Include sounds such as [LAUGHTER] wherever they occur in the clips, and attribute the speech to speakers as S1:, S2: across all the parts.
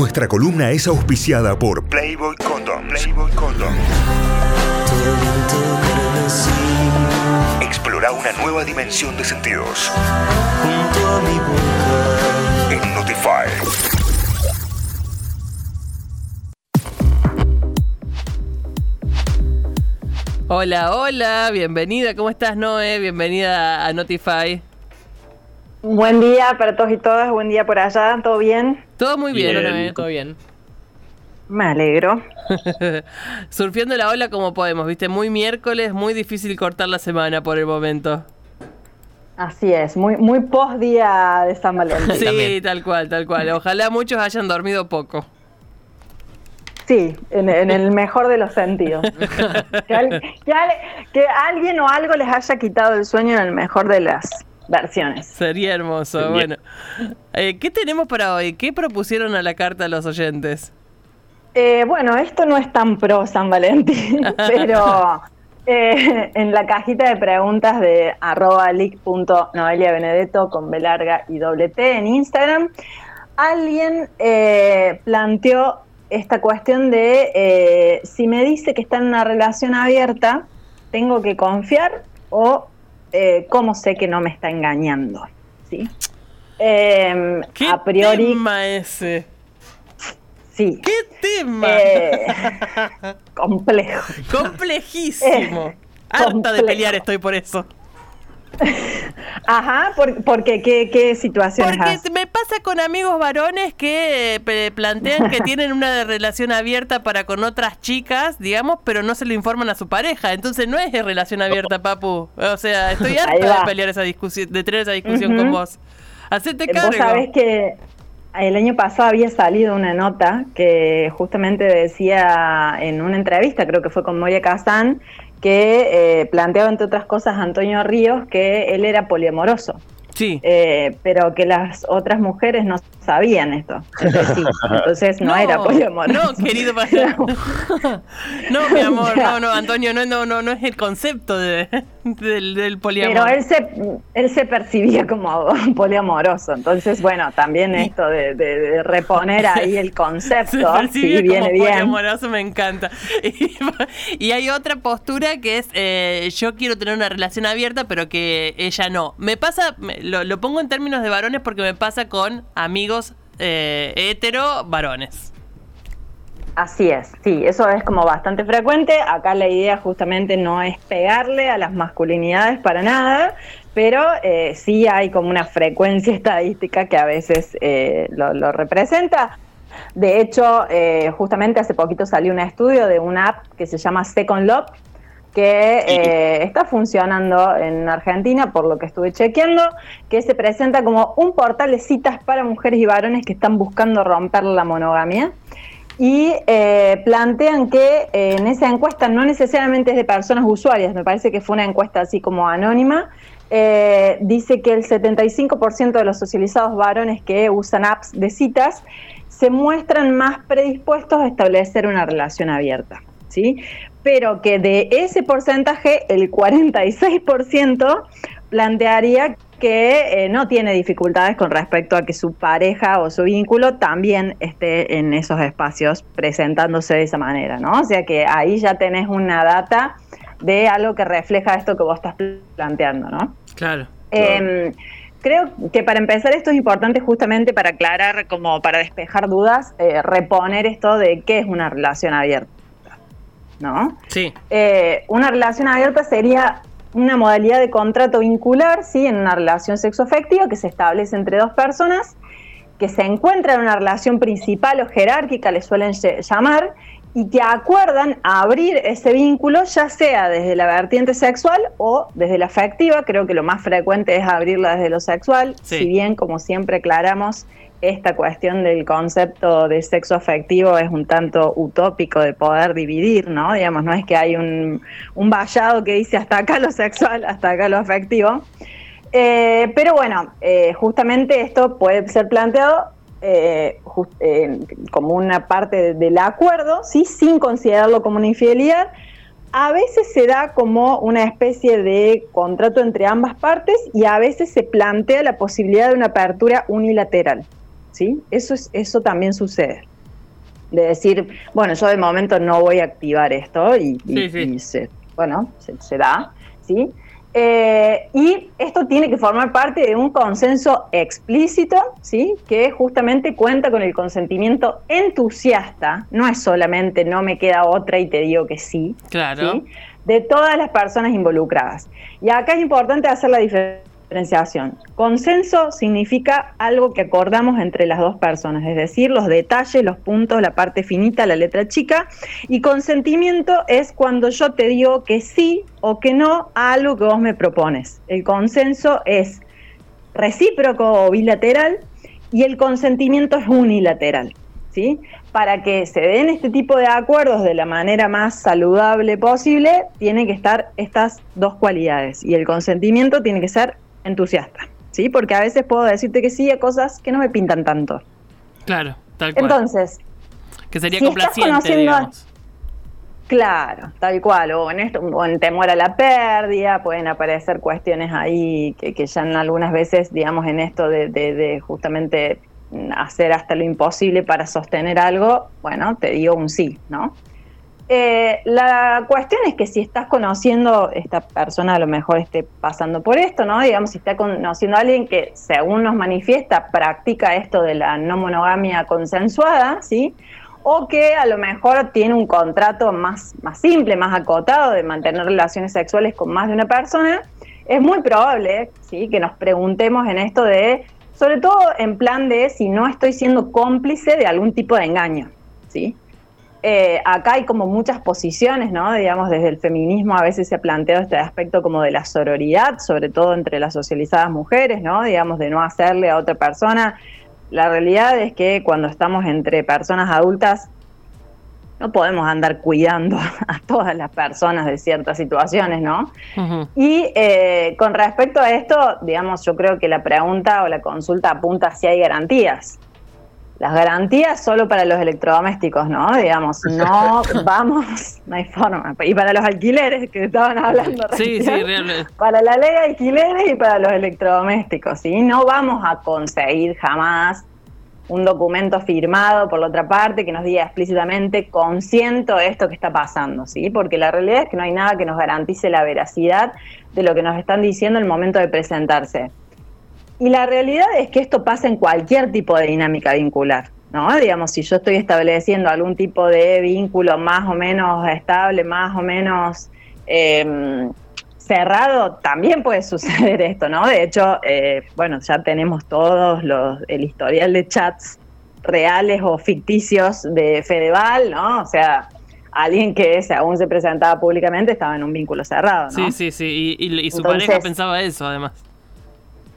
S1: Nuestra columna es auspiciada por Playboy Condom. Playboy Condom. Explora una nueva dimensión de sentidos. En Notify.
S2: Hola, hola, bienvenida, ¿cómo estás Noé? Bienvenida a Notify.
S3: Buen día para todos y todas, buen día por allá, ¿todo bien?
S2: Todo muy bien, todo bien.
S3: Me alegro. [LAUGHS]
S2: Surfeando la ola como podemos, viste, muy miércoles, muy difícil cortar la semana por el momento.
S3: Así es, muy, muy post día de San Valentín.
S2: Sí,
S4: también.
S2: tal cual, tal cual. Ojalá muchos hayan dormido poco.
S3: Sí, en, en el mejor de los sentidos. [LAUGHS] Que, al- que al- que alguien o algo les haya quitado el sueño en el mejor de las versiones.
S2: Sería hermoso.
S4: Bien.
S2: Bueno, Eh, ¿qué tenemos para hoy? ¿Qué propusieron a la carta a los oyentes?
S3: Eh, bueno, esto no es tan pro San Valentín, [LAUGHS] pero eh, en la cajita de preguntas de arroba leak.noeliabenedetto con B larga y doble T en Instagram, alguien eh, planteó esta cuestión de eh, si me dice que está en una relación abierta, ¿tengo que confiar o eh, cómo sé que no me está engañando? ¿Sí? Em,
S2: ¿Qué
S3: a priori,
S2: tema ese?
S3: sí.
S2: ¿Qué tema?
S3: Eh, [LAUGHS] complejo.
S2: Complejísimo. [LAUGHS] Harta de pelear estoy por eso. [LAUGHS]
S3: Ajá, por, porque qué, qué situaciones
S2: Porque
S3: has?
S2: me pasa con amigos varones que eh, plantean que [LAUGHS] tienen una relación abierta para con otras chicas, digamos, pero no se lo informan a su pareja. Entonces no es relación abierta, [LAUGHS] papu. O sea, estoy harta de pelear esa discusión, de tener esa discusión con vos. Hacete
S3: Eh,
S2: cargo.
S3: Vos sabés que el año pasado había salido una nota que justamente decía en una entrevista, creo que fue con Moria Kazán, que eh, planteaba entre otras cosas a Antonio Ríos que él era poliamoroso,
S2: Sí.
S3: eh, pero que las otras mujeres no sabían esto. Entonces, sí, [LAUGHS] entonces no, era poliamoroso.
S2: No, querido [LAUGHS] [LAUGHS] No, mi amor, no, no, Antonio, no, no, no, no es el concepto de, del, del poliamor.
S3: Pero él se, él se percibía como [LAUGHS] poliamoroso, entonces bueno, también esto de, de- de reponer [LAUGHS] ahí el
S2: Se
S3: concepto,
S2: percibía
S3: sí, viene
S2: como
S3: bien.
S2: poliamoroso, me encanta. [LAUGHS] Y, y hay otra postura que es, eh, yo quiero tener una relación abierta, pero que ella no. Me pasa, me- lo, lo pongo en términos de varones porque me pasa con amigos eh, hetero varones.
S3: Así es, sí, eso es como bastante frecuente. Acá la idea justamente no es pegarle a las masculinidades para nada, pero eh, sí hay como una frecuencia [LAUGHS] estadística que a veces eh, lo, lo representa. De hecho, eh, justamente hace poquito salió un estudio de una app que se llama Second Love, que eh, está funcionando en Argentina, por lo que estuve chequeando, que se presenta como un portal de citas para mujeres y varones que están buscando romper la monogamia. Y eh, plantean que eh, en esa encuesta no necesariamente es de personas usuarias, me parece que fue una encuesta así como anónima, eh, dice que el 75% de los socializados varones que usan apps de citas se muestran más predispuestos a establecer una relación abierta, ¿sí? Pero que de ese porcentaje, el 46% plantearía que eh, no tiene dificultades con respecto a que su pareja o su vínculo también esté en esos espacios presentándose de esa manera, ¿no? O sea que ahí ya tenés una data de algo que refleja esto que vos estás planteando, ¿no?
S2: Claro.
S3: Eh, creo que para empezar esto es importante justamente para aclarar, como para despejar dudas, eh, reponer esto de qué es una relación abierta, ¿no?
S2: Sí.
S3: Eh, una relación abierta sería una modalidad de contrato vincular, ¿sí? En una relación sexoafectiva que se establece entre dos personas que se encuentran en una relación principal o jerárquica, le suelen llamar, y que acuerdan abrir ese vínculo, ya sea desde la vertiente sexual o desde la afectiva. Creo que lo más frecuente es abrirla desde lo sexual,
S2: Sí.
S3: si bien, como siempre aclaramos, esta cuestión del concepto de sexo afectivo es un tanto utópico de poder dividir, ¿no? Digamos, no es que hay un, un vallado que dice hasta acá lo sexual, hasta acá lo afectivo. Eh, pero bueno, eh, justamente esto puede ser planteado eh, como una parte de- del acuerdo, ¿sí? sin considerarlo como una infidelidad. A veces se da como una especie de contrato entre ambas partes y a veces se plantea la posibilidad de una apertura unilateral. ¿Sí? Eso, es, eso también sucede. de decir, bueno, yo de momento no voy a activar esto y, se, bueno, se, da, ¿sí? Eh, y esto tiene que formar parte de un consenso explícito, ¿sí? Que justamente cuenta con el consentimiento entusiasta, no es solamente no me queda otra y te digo que sí,
S2: claro.
S3: de todas las personas involucradas. Y acá es importante hacer la diferencia Consenso significa algo que acordamos entre las dos personas, es decir, los detalles, los puntos, la parte finita, la letra chica. Y consentimiento es cuando yo te digo que sí o que no a algo que vos me propones. El consenso es recíproco o bilateral y el consentimiento es unilateral. ¿Sí? Para que se den este tipo de acuerdos de la manera más saludable posible, tienen que estar estas dos cualidades. Y el consentimiento tiene que ser entusiasta, ¿sí? Porque a veces puedo decirte que sí a cosas que no me pintan tanto.
S2: Claro, tal cual.
S3: Entonces,
S2: que sería complaciente, digamos.
S3: Claro, tal cual, o en, esto, o en temor a la pérdida, pueden aparecer cuestiones ahí que, que ya en algunas veces, digamos, en esto de, de, de justamente hacer hasta lo imposible para sostener algo, bueno, te digo un sí, ¿no? Eh, la cuestión es que si estás conociendo, esta persona a lo mejor esté pasando por esto, ¿no? Digamos, si está conociendo a alguien que, según nos manifiesta, practica esto de la no monogamia consensuada, ¿sí? O que a lo mejor tiene un contrato más, más simple, más acotado de mantener relaciones sexuales con más de una persona, es muy probable, ¿sí? Que nos preguntemos en esto de, sobre todo en plan de si no estoy siendo cómplice de algún tipo de engaño, ¿sí? Eh, acá hay como muchas posiciones, ¿no? Digamos, desde el feminismo a veces se ha planteado este aspecto como de la sororidad, sobre todo entre las socializadas mujeres, ¿no? Digamos, de no hacerle a otra persona. La realidad es que cuando estamos entre personas adultas, no podemos andar cuidando [LAUGHS] a todas las personas de ciertas situaciones, ¿no? Y eh, con respecto a esto, digamos, yo creo que la pregunta o la consulta apunta si hay garantías las garantías solo para los electrodomésticos, ¿no? Digamos, no [LAUGHS] vamos, no hay forma. Y para los alquileres que estaban hablando.
S2: Sí, sí, realmente.
S3: Para la ley de alquileres y para los electrodomésticos, ¿sí? No vamos a conseguir jamás un documento firmado por la otra parte que nos diga explícitamente consiento esto que está pasando, ¿sí? Porque la realidad es que no hay nada que nos garantice la veracidad de lo que nos están diciendo en el momento de presentarse. Y la realidad es que esto pasa en cualquier tipo de dinámica vincular. ¿no? Digamos, si yo estoy estableciendo algún tipo de vínculo más o menos estable, más o menos em, cerrado, también puede [LAUGHS] suceder esto, ¿no? De hecho, eh, bueno, ya tenemos todos los, el historial de chats reales o ficticios de Fedeval, ¿no? O sea, alguien que aún se presentaba públicamente estaba en un vínculo cerrado, ¿no?
S2: Sí, sí, sí, y, su pareja pensaba eso, además.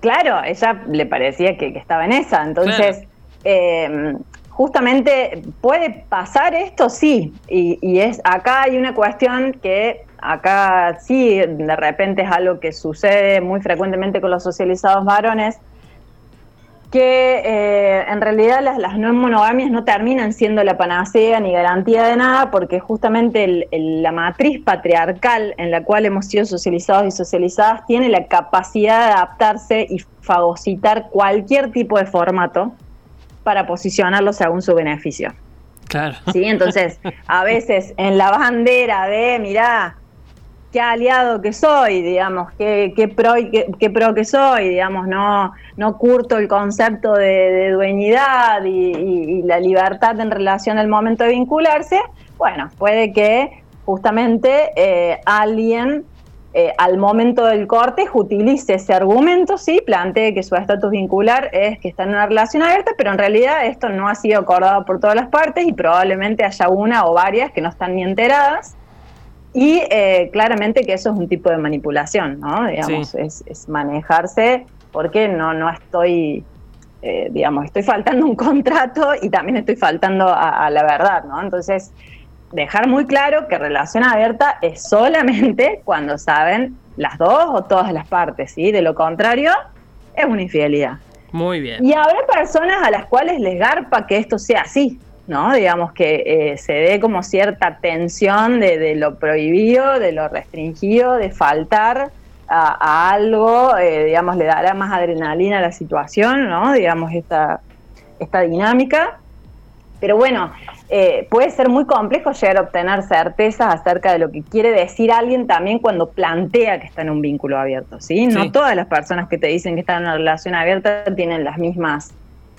S3: Claro, ella le parecía que, estaba en esa. Entonces, em, justamente, ¿puede pasar esto? Sí. Y, es acá hay una cuestión que acá sí, de repente es algo que sucede muy frecuentemente con los socializados varones, que eh, en realidad las, las, no monogamias no terminan siendo la panacea ni garantía de nada, porque justamente la matriz patriarcal en la cual hemos sido socializados y socializadas tiene la capacidad de adaptarse y fagocitar cualquier tipo de formato para posicionarlo según su beneficio.
S2: Claro.
S3: ¿Sí? Entonces, a veces en la bandera de, mirá, qué aliado que soy, digamos, qué, qué pro qué, pro que soy, digamos, no, no curto el concepto de, dueñidad y, la libertad en relación al momento de vincularse, bueno, puede que justamente eh, alguien eh, al momento del corte utilice ese argumento, sí, plantee que su estatus vincular es que está en una relación abierta, pero en realidad esto no ha sido acordado por todas las partes y probablemente haya una o varias que no están ni enteradas y eh, claramente que eso es un tipo de manipulación, ¿no? Digamos, es, manejarse porque no, no estoy, eh, digamos, estoy faltando un [LAUGHS] contrato y también estoy faltando a, la verdad, ¿no? Entonces, dejar muy claro que relación abierta es solamente [LAUGHS] cuando saben las dos o todas las partes, ¿sí? De lo contrario, es una infidelidad.
S2: Muy bien.
S3: Y habrá personas a las cuales les garpa que esto sea así, ¿no? Digamos que eh, se dé como cierta tensión de, lo prohibido, de lo restringido, de faltar a, algo, eh, digamos, le dará más adrenalina a la situación, ¿no? Digamos, esta, esta dinámica. Pero bueno, eh, puede ser muy complejo llegar a obtener certezas acerca de lo que quiere decir alguien también cuando plantea que está en un vínculo abierto, ¿sí? No todas las personas que te dicen que están en una relación abierta tienen las mismas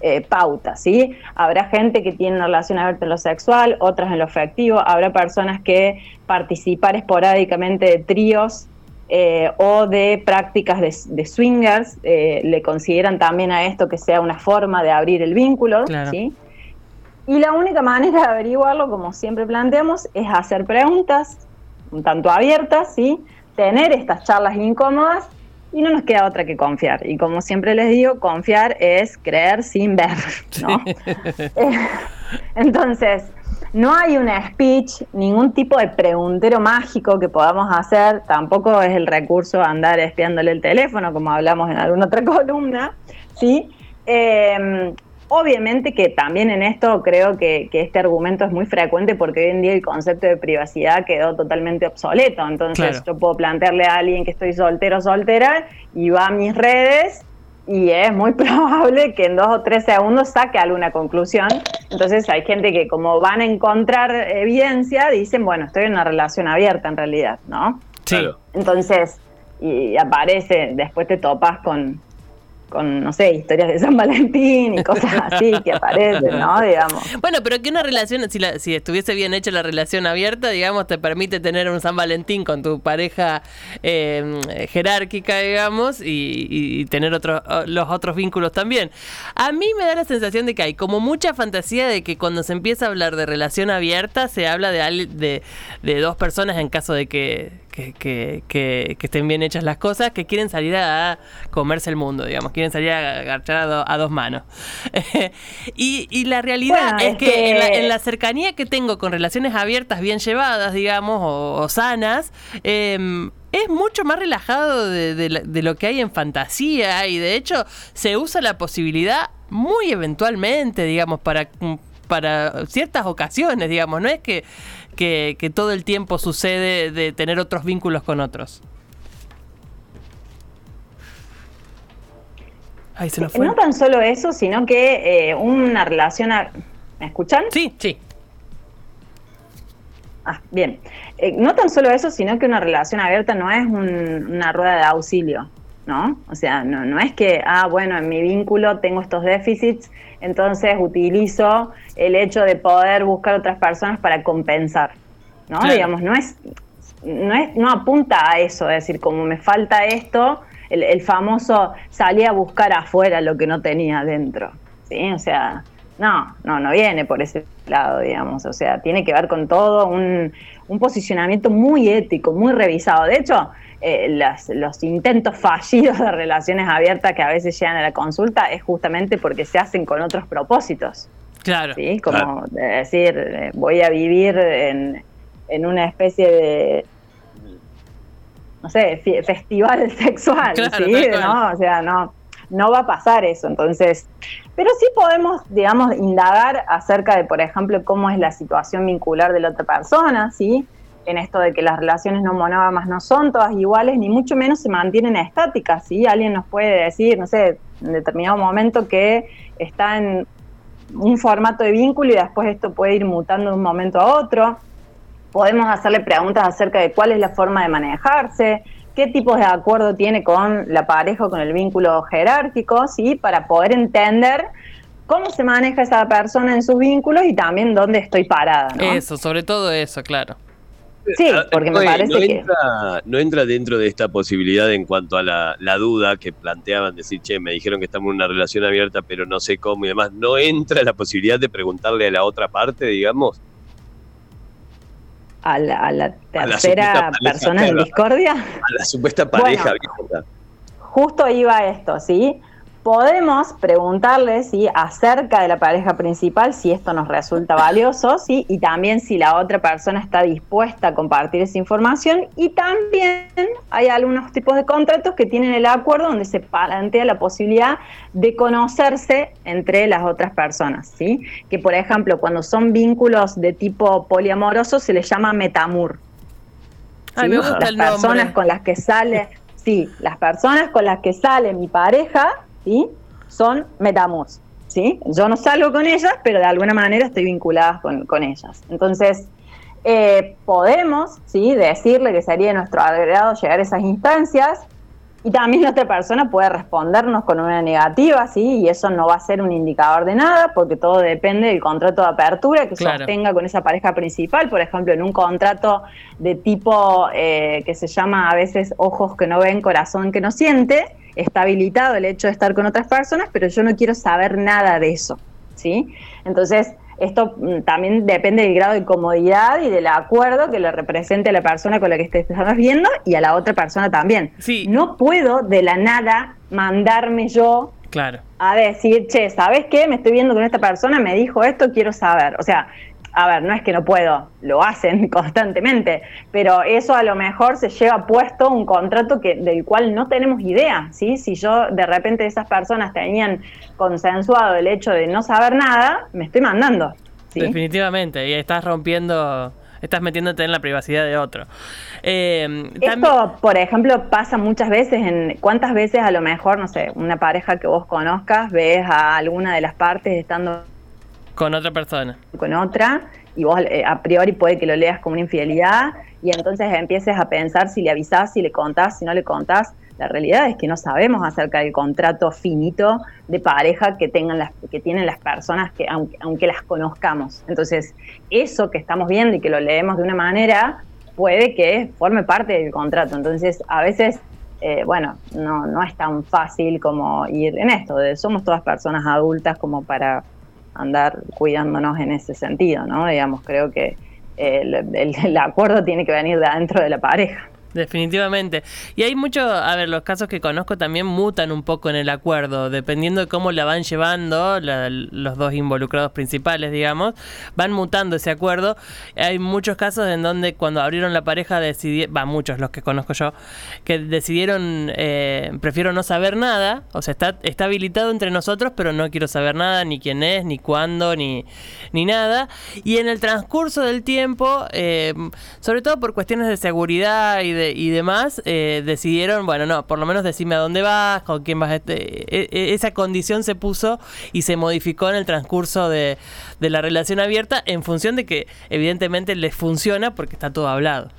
S3: eh, pautas, ¿sí? Habrá gente que tiene una relación abierta en lo sexual, otras en lo afectivo, habrá personas que participar esporádicamente de tríos eh, o de prácticas de, swingers, eh, le consideran también a esto que sea una forma de abrir el vínculo, ¿sí? Y la única manera de averiguarlo, como siempre planteamos, es hacer preguntas un tanto abiertas, ¿sí? Tener estas charlas incómodas y no nos queda otra que confiar. Y como siempre les digo, confiar es creer sin ver, ¿no? [LAUGHS] Entonces, no hay un speech, ningún tipo de preguntero mágico que podamos hacer, tampoco es el recurso andar espiándole el teléfono, como hablamos en alguna otra [LAUGHS] columna, ¿sí? Eh, obviamente que también en esto creo que, este argumento es muy frecuente porque hoy en día el concepto de privacidad quedó totalmente obsoleto, entonces yo puedo plantearle a alguien que estoy soltero o soltera y va a mis redes y es muy [LAUGHS] probable que en dos o tres segundos saque alguna conclusión. Entonces hay gente que como van a encontrar evidencia, dicen, bueno, estoy en una relación abierta en realidad, ¿no?
S2: Sí.
S3: Entonces, y aparece, después te topas con, con, no sé, historias de San Valentín y cosas [LAUGHS] así que aparecen, ¿no? Digamos.
S2: Bueno, pero que una relación, si, si estuviese bien hecha la relación abierta, digamos, te permite tener un San Valentín con tu pareja em, jerárquica, digamos, y, tener otros los otros vínculos también. A mí me da la sensación de que hay como mucha fantasía de que cuando se empieza a hablar de relación abierta, se habla de, de, de dos personas en caso de que que, que, que, estén bien hechas las cosas, que quieren salir a comerse el mundo, digamos, quieren salir a agarrar a, dos manos. [LAUGHS] y, y, la realidad es, que, En, la, cercanía que tengo con relaciones abiertas, bien llevadas, digamos, o, sanas, em, es mucho más relajado de, de, lo que hay en fantasía y de hecho se usa la posibilidad muy eventualmente, digamos, para para ciertas ocasiones, digamos, no es que que, todo el tiempo sucede de tener otros vínculos con otros.
S3: No tan solo eso, sino que eh, una relación... ¿Me escuchan?
S2: Sí, sí.
S3: Ah, bien. Eh, no tan solo eso, sino que una relación abierta no es una rueda de auxilio, ¿no? O sea, no, no es que, ah, bueno, en mi vínculo tengo estos déficits entonces utilizo el hecho de poder buscar otras personas para compensar, ¿no? Digamos, no es, no es, no apunta a eso, es decir, como me falta esto, el, famoso salí a buscar afuera lo que no tenía dentro, ¿sí? O sea, no, no, no viene por ese lado, digamos, o sea, tiene que ver con todo un, un posicionamiento muy ético, muy revisado. De hecho, eh, los intentos fallidos de relaciones abiertas que a veces llegan a la consulta es justamente porque se hacen con otros propósitos.
S2: Claro.
S3: ¿sí? Como decir, eh, voy a vivir en, una especie de, no sé, festival [LAUGHS] sexual, ¿sí? ¿no? O sea, no, no va a pasar eso. Entonces, pero sí podemos, digamos, indagar acerca de, por ejemplo, cómo es la situación vincular de la otra persona, ¿sí? En esto de que las relaciones no monógamas no son todas iguales, ni mucho menos se mantienen estáticas. ¿sí? Alguien nos puede decir, no sé, en determinado momento que está en un formato de vínculo y después esto puede ir mutando de un momento a otro. Podemos hacerle preguntas acerca de cuál es la forma de manejarse, qué tipos de acuerdo tiene con la pareja o con el vínculo jerárquico, ¿sí? para poder entender cómo se maneja esa persona en sus vínculos y también dónde estoy parada.
S2: Eso, sobre todo eso, claro.
S3: Sí, porque me parece
S4: no
S3: que...
S4: Entra, no entra dentro de esta posibilidad en cuanto a la, duda que planteaban, decir, che, me dijeron que estamos en una relación abierta, pero no sé cómo y demás. ¿No entra la posibilidad de preguntarle a la otra parte, digamos?
S3: A la, tercera persona en discordia.
S4: A la supuesta pareja
S3: Justo iba esto, ¿sí? Podemos preguntarle ¿sí? acerca de la pareja principal si esto nos resulta valioso ¿sí? y también si la otra persona está dispuesta a compartir esa información y también hay algunos tipos de contratos que tienen el acuerdo donde se plantea la posibilidad de conocerse entre las otras personas, ¿sí? que por ejemplo cuando son vínculos de tipo poliamoroso se les llama metamur. las personas con las que sale, sí, las personas con las que sale mi pareja ¿sí? son metamos. ¿sí? Yo no salgo con ellas, pero de alguna manera estoy vinculada con, con ellas. Entonces, eh, podemos, ¿sí? Decirle que sería nuestro agrado llegar a esas instancias, y también la otra persona puede respondernos con una negativa, ¿sí? Y eso no va a ser un indicador de nada, porque todo depende del contrato de apertura que sostenga con esa pareja principal. Por ejemplo, en un contrato de tipo eh, que se llama a veces ojos que no ven, corazón que no siente, está habilitado el hecho de estar con otras personas, pero yo no quiero saber nada de eso, ¿sí? Entonces, esto mm, también depende del grado de comodidad y del acuerdo que le represente a la persona con la que estás viendo y a la otra persona también.
S2: Sí.
S3: No puedo de la nada mandarme yo
S2: claro.
S3: a decir, che, ¿sabes qué? Me estoy viendo con esta persona, me dijo esto, quiero saber. O sea, a ver, no es que no puedo, lo hacen [LAUGHS] constantemente, pero eso a lo mejor se lleva puesto un contrato que, del cual no tenemos idea, ¿sí? Si yo de repente esas personas tenían consensuado el hecho de no saber nada, me estoy mandando.
S2: Definitivamente, y estás rompiendo estás metiéndote en la privacidad de otro.
S3: Eh, Esto, por ejemplo, pasa muchas veces en cuántas veces a lo mejor, no sé, una pareja que vos conozcas, ves a alguna de las partes estando
S2: con otra persona.
S3: Con otra, y vos eh, a priori puede que lo leas como una infidelidad, y entonces empieces a pensar si le avisás, si le contás, si no le contás. La realidad es que no sabemos acerca del contrato finito de pareja que tengan las que tienen las personas que aunque, aunque las conozcamos. Entonces, eso que estamos viendo y que lo leemos de una manera puede que forme parte del contrato. Entonces, a veces eh, bueno, no, no es tan fácil como ir en esto, de somos todas personas adultas como para andar cuidándonos en ese sentido, ¿no? Digamos, creo que el, acuerdo tiene que venir de adentro de la pareja.
S2: Definitivamente. Y hay mucho, a ver, los casos que conozco también mutan un poco en el acuerdo, dependiendo de cómo la van llevando los dos involucrados principales, digamos, van mutando ese acuerdo. Hay muchos casos en donde cuando abrieron la pareja decidieron, va, muchos los que conozco yo, que decidieron, eh, prefiero no saber nada, o sea, está, está habilitado entre nosotros, pero no quiero saber nada, ni quién es, ni cuándo, ni, ni nada. Y en el transcurso del tiempo, eh, sobre todo por cuestiones de seguridad y de y demás, eh, decidieron, bueno, no, por lo menos decime a dónde vas, con quién vas. Este, e, e, esa condición se puso y se modificó en el transcurso de, de la relación abierta en función de que evidentemente les funciona porque está todo hablado.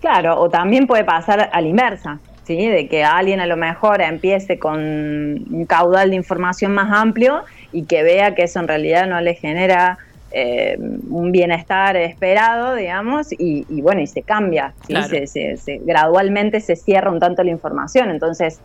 S3: Claro, o también puede pasar a la inversa, ¿sí? De que alguien a lo mejor empiece con un caudal de información más amplio y que vea que eso en realidad no le genera eh, un bienestar esperado, digamos, y, bueno, y se cambia, se, gradualmente se cierra un tanto la información. Entonces,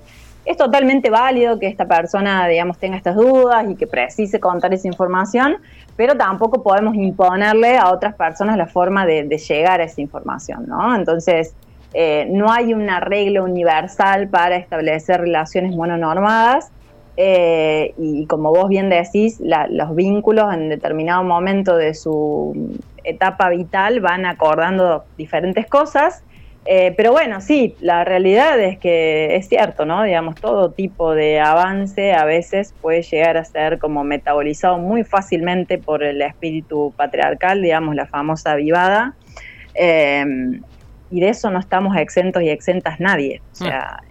S3: es totalmente válido que esta persona, digamos, tenga estas dudas y que precise contar esa información, pero tampoco podemos imponerle a otras personas la forma de, llegar a esa información, ¿no? Entonces, eh, no hay una regla universal para establecer relaciones mononormadas, eh, y como vos bien decís, los vínculos en determinado momento de su etapa vital van acordando diferentes cosas. Eh, pero bueno, sí, la realidad es que es cierto, ¿no? Digamos, todo tipo de avance a veces puede llegar a ser como metabolizado muy fácilmente por el espíritu patriarcal, digamos, la famosa vivada. Eh, y de eso no estamos exentos y exentas nadie. O sea,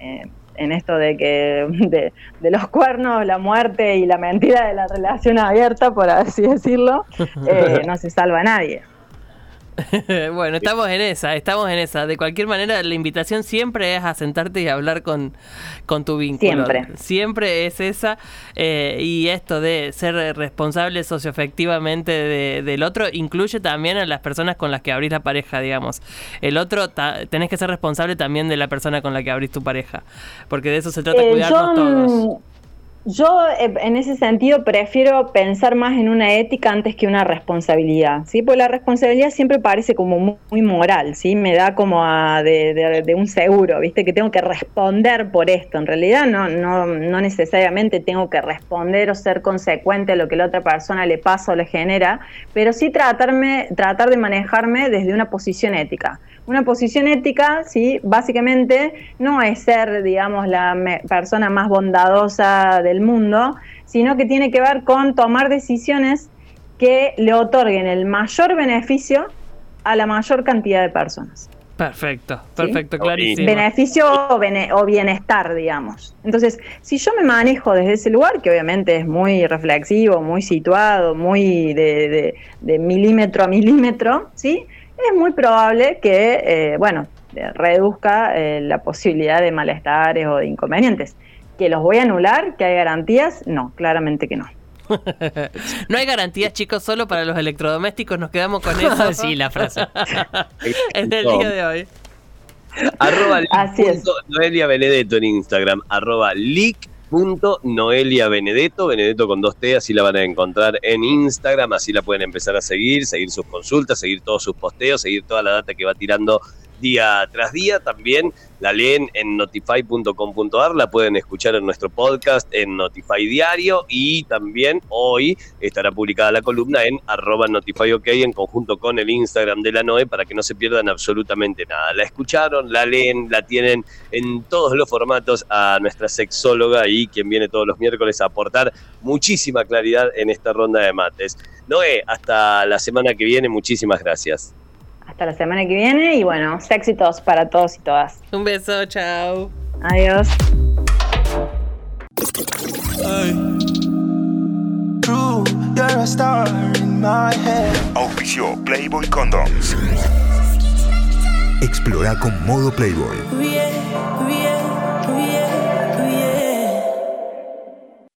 S3: en esto de que de, los cuernos, la muerte y la mentira de la relación abierta, por así decirlo, [LAUGHS] eh, no se salva a nadie. [LAUGHS]
S2: bueno, estamos en esa, estamos en esa. De cualquier manera, la invitación siempre es a sentarte y hablar con, con tu vínculo.
S3: Siempre.
S2: Siempre es esa. Eh, y esto de ser responsable socioefectivamente de, del otro incluye también a las personas con las que abrís la pareja, digamos. El otro, tenés que ser responsable también de la persona con la que abrís tu pareja. Porque de eso se trata, eh, cuidarnos todos.
S3: Yo eh, en ese sentido prefiero pensar más en una ética antes que una responsabilidad, ¿sí? Porque la responsabilidad siempre parece como muy, moral, ¿sí? Me da como de, un seguro, ¿viste? Que tengo que responder por esto. En realidad no, no, no necesariamente tengo que responder o ser consecuente a lo que la otra persona le pasa o le genera, pero sí tratarme, tratar de manejarme desde una posición ética. Una posición ética, sí, básicamente no es ser, digamos, la persona más bondadosa del mundo, sino que tiene que ver con tomar decisiones que le otorguen el mayor beneficio a la mayor cantidad de personas.
S2: Perfecto, perfecto,
S3: Sí.
S2: clarísimo.
S3: beneficio o, bene- o bienestar, digamos. Entonces, si yo me manejo desde ese lugar, que obviamente es muy reflexivo, muy situado, muy de, de- de milímetro a milímetro, ¿sí? Es muy probable que, eh, bueno, reduzca eh, la posibilidad de malestares o de inconvenientes. ¿Que los voy a anular? ¿Que hay garantías? No, claramente que no. [LAUGHS]
S2: No hay garantías, chicos, solo para los electrodomésticos. Nos quedamos con [LAUGHS] eso.
S5: sí, la frase. [LAUGHS]
S2: en el día de hoy.
S4: Arroba
S3: Así es.
S4: Noelia Benedetto en Instagram. Arroba leak Noelia Benedetto, Benedetto con dos T, así la van a encontrar en Instagram, así la pueden empezar a seguir, seguir sus consultas, seguir todos sus posteos, seguir toda la data que va tirando día tras día. También la leen en notify.com.ar, la pueden escuchar en nuestro podcast en Notify Diario y también hoy estará publicada la columna en arroba notifyok en conjunto con el Instagram de la NOE para que no se pierdan absolutamente nada. La escucharon, la leen, la tienen en todos los formatos a nuestra sexóloga y quien viene todos los miércoles a aportar muchísima claridad en esta ronda de mates. Noé, hasta la semana que viene, muchísimas gracias.
S3: Hasta la semana que viene y bueno, éxitos para todos y todas.
S2: Un beso, chao.
S3: Adiós.
S6: True, you're a star in my head.
S1: Auspició Playboy Condoms. Explora con modo Playboy.
S7: Yeah, yeah.